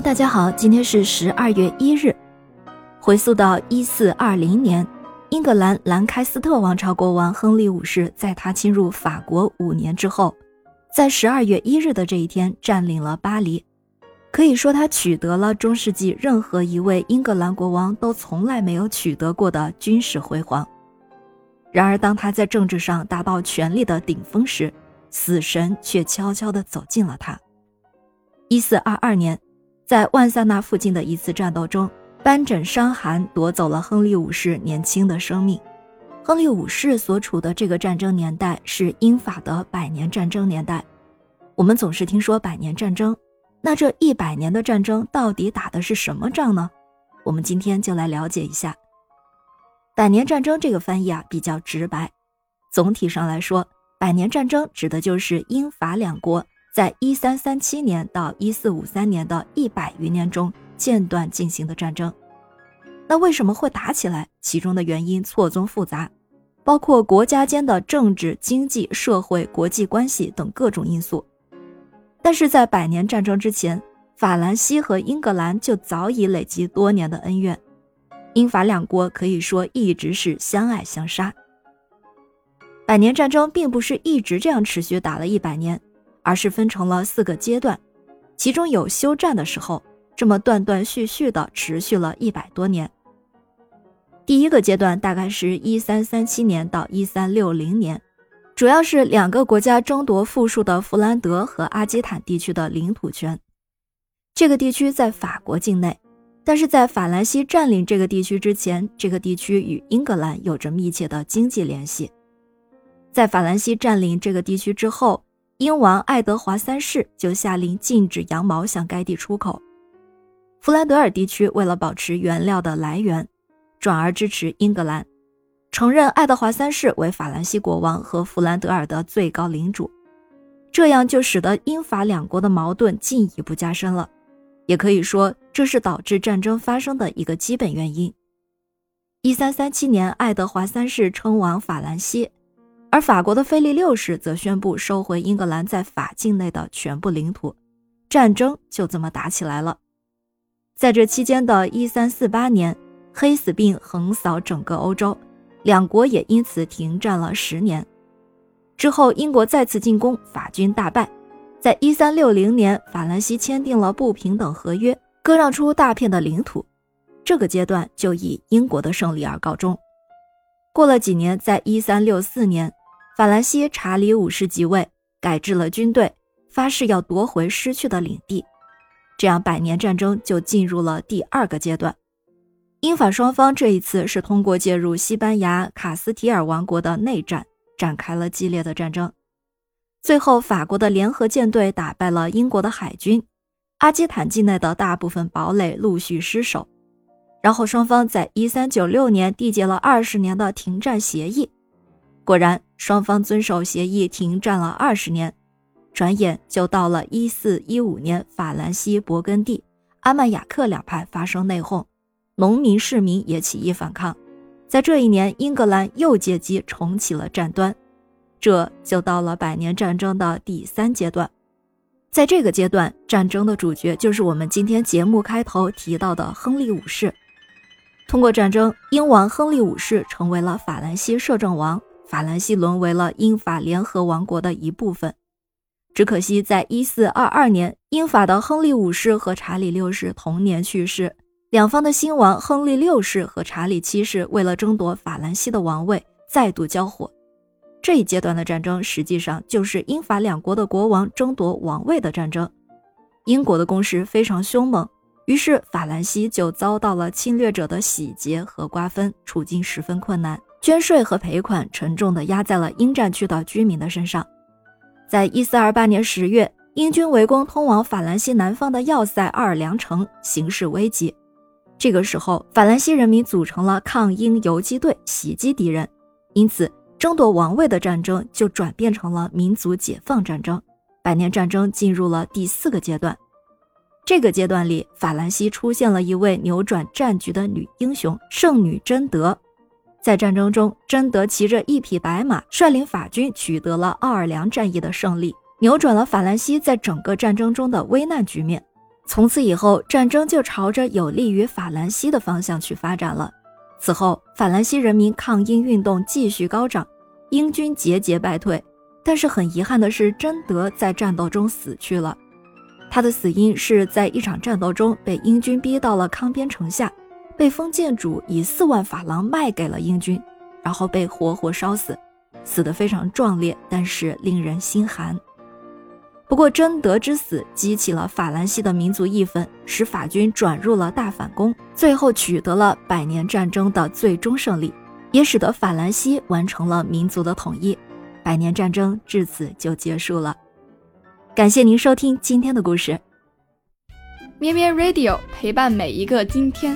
大家好，今天是十二月一日。回溯到一四二零年，英格兰兰开斯特王朝国王亨利五世在他侵入法国五年之后，在十二月一日的这一天占领了巴黎，可以说他取得了中世纪任何一位英格兰国王都从来没有取得过的军事辉煌。然而，当他在政治上达到权力的顶峰时，死神却悄悄地走近了他。一四二二年。在万萨纳附近的一次战斗中，斑疹伤寒夺走了亨利五世年轻的生命。亨利五世所处的这个战争年代是英法的百年战争年代。我们总是听说百年战争，那这一百年的战争到底打的是什么仗呢？我们今天就来了解一下。百年战争这个翻译啊比较直白，总体上来说，百年战争指的就是英法两国。在一三三七年到一四五三年的一百余年中间断进行的战争，那为什么会打起来？其中的原因错综复杂，包括国家间的政治、经济、社会、国际关系等各种因素。但是在百年战争之前，法兰西和英格兰就早已累积多年的恩怨，英法两国可以说一直是相爱相杀。百年战争并不是一直这样持续打了一百年。而是分成了四个阶段，其中有休战的时候，这么断断续续的持续了一百多年。第一个阶段大概是一三三七年到一三六零年，主要是两个国家争夺富庶的弗兰德和阿基坦地区的领土权。这个地区在法国境内，但是在法兰西占领这个地区之前，这个地区与英格兰有着密切的经济联系。在法兰西占领这个地区之后。英王爱德华三世就下令禁止羊毛向该地出口。弗兰德尔地区为了保持原料的来源，转而支持英格兰，承认爱德华三世为法兰西国王和弗兰德尔的最高领主。这样就使得英法两国的矛盾进一步加深了，也可以说这是导致战争发生的一个基本原因。一三三七年，爱德华三世称王法兰西。而法国的腓力六世则宣布收回英格兰在法境内的全部领土，战争就这么打起来了。在这期间的1348年，黑死病横扫整个欧洲，两国也因此停战了十年。之后，英国再次进攻，法军大败。在1360年，法兰西签订了不平等合约，割让出大片的领土，这个阶段就以英国的胜利而告终。过了几年，在1364年。法兰西查理五世即位，改制了军队，发誓要夺回失去的领地。这样，百年战争就进入了第二个阶段。英法双方这一次是通过介入西班牙卡斯提尔王国的内战，展开了激烈的战争。最后，法国的联合舰队打败了英国的海军，阿基坦境内的大部分堡垒陆续失守。然后，双方在一三九六年缔结了二十年的停战协议。果然，双方遵守协议，停战了二十年。转眼就到了一四一五年，法兰西、勃艮第、阿曼雅克两派发生内讧，农民、市民也起义反抗。在这一年，英格兰又借机重启了战端，这就到了百年战争的第三阶段。在这个阶段，战争的主角就是我们今天节目开头提到的亨利五世。通过战争，英王亨利五世成为了法兰西摄政王。法兰西沦为了英法联合王国的一部分，只可惜在一四二二年，英法的亨利五世和查理六世同年去世，两方的新王亨利六世和查理七世为了争夺法兰西的王位，再度交火。这一阶段的战争实际上就是英法两国的国王争夺王位的战争。英国的攻势非常凶猛，于是法兰西就遭到了侵略者的洗劫和瓜分，处境十分困难。捐税和赔款沉重地压在了英战区的居民的身上。在一四二八年十月，英军围攻通往法兰西南方的要塞奥尔良城，形势危急。这个时候，法兰西人民组成了抗英游击队，袭击敌人。因此，争夺王位的战争就转变成了民族解放战争。百年战争进入了第四个阶段。这个阶段里，法兰西出现了一位扭转战局的女英雄——圣女贞德。在战争中，贞德骑着一匹白马，率领法军取得了奥尔良战役的胜利，扭转了法兰西在整个战争中的危难局面。从此以后，战争就朝着有利于法兰西的方向去发展了。此后，法兰西人民抗英运动继续高涨，英军节节败退。但是很遗憾的是，贞德在战斗中死去了。他的死因是在一场战斗中被英军逼到了康边城下，被封建主以四万法郎卖给了英军，然后被活活烧死，死得非常壮烈，但是令人心寒。不过，贞德之死激起了法兰西的民族义愤，使法军转入了大反攻，最后取得了百年战争的最终胜利，也使得法兰西完成了民族的统一。百年战争至此就结束了。感谢您收听今天的故事，咩咩 Radio 陪伴每一个今天。